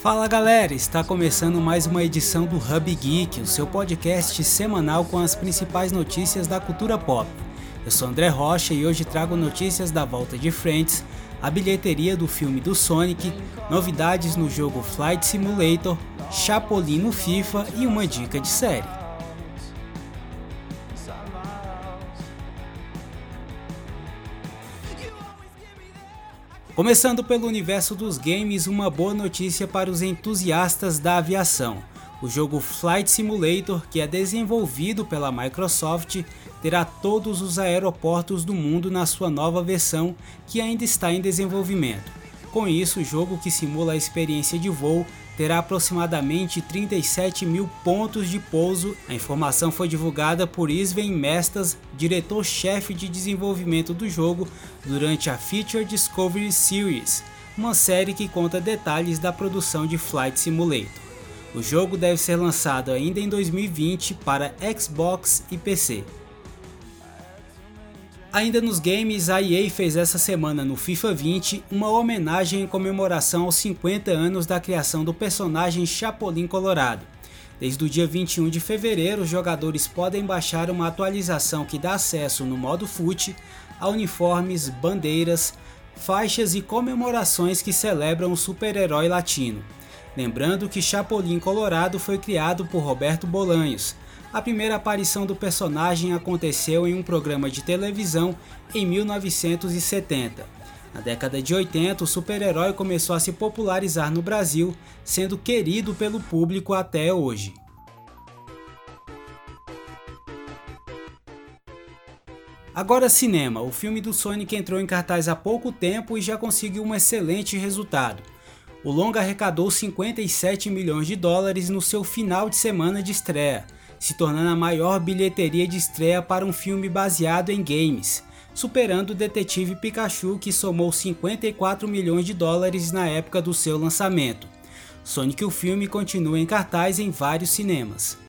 Fala galera, está começando mais uma edição do Hub Geek, o seu podcast semanal com as principais notícias da cultura pop. Eu sou André Rocha e hoje trago notícias da volta de Friends, a bilheteria do filme do Sonic, novidades no jogo Flight Simulator, Chapolin no FIFA e uma dica de série. Começando pelo universo dos games, uma boa notícia para os entusiastas da aviação. O jogo Flight Simulator, que é desenvolvido pela Microsoft, terá todos os aeroportos do mundo na sua nova versão, que ainda está em desenvolvimento. Com isso, o jogo que simula a experiência de voo terá aproximadamente 37 mil pontos de pouso. A informação foi divulgada por Sven Mestas, diretor-chefe de desenvolvimento do jogo, durante a Feature Discovery Series, uma série que conta detalhes da produção de Flight Simulator. O jogo deve ser lançado ainda em 2020 para Xbox e PC. Ainda nos games, a EA fez essa semana no FIFA 20 uma homenagem em comemoração aos 50 anos da criação do personagem Chapolin Colorado. Desde o dia 21 de fevereiro, os jogadores podem baixar uma atualização que dá acesso no modo FUT a uniformes, bandeiras, faixas e comemorações que celebram o super-herói latino. Lembrando que Chapolin Colorado foi criado por Roberto Bolanhos, a primeira aparição do personagem aconteceu em um programa de televisão em 1970. Na década de 80, o super-herói começou a se popularizar no Brasil, sendo querido pelo público até hoje. Agora cinema, o filme do Sonic entrou em cartaz há pouco tempo e já conseguiu um excelente resultado. O longa arrecadou 57 milhões de dólares no seu final de semana de estreia, se tornando a maior bilheteria de estreia para um filme baseado em games, superando o Detetive Pikachu que somou 54 milhões de dólares na época do seu lançamento. Sonic o filme continua em cartaz em vários cinemas.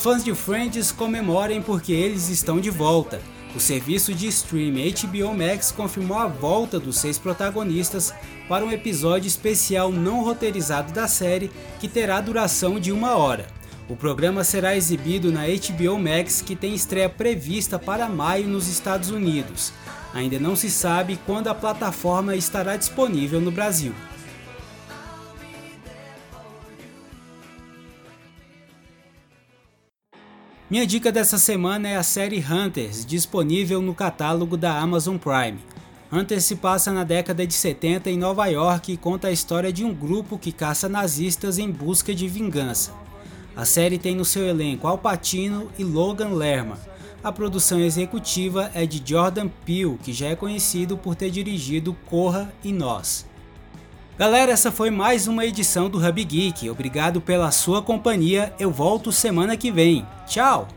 Fãs de Friends comemorem porque eles estão de volta. O serviço de streaming HBO Max confirmou a volta dos seis protagonistas para um episódio especial não roteirizado da série que terá duração de uma hora. O programa será exibido na HBO Max, que tem estreia prevista para maio nos Estados Unidos. Ainda não se sabe quando a plataforma estará disponível no Brasil. Minha dica dessa semana é a série Hunters, disponível no catálogo da Amazon Prime. Hunters se passa na década de 70 em Nova York e conta a história de um grupo que caça nazistas em busca de vingança. A série tem no seu elenco Al Pacino e Logan Lerman. A produção executiva é de Jordan Peele, que já é conhecido por ter dirigido Corra e Nós. Galera, essa foi mais uma edição do Hub Geek. Obrigado pela sua companhia. Eu volto semana que vem. Tchau!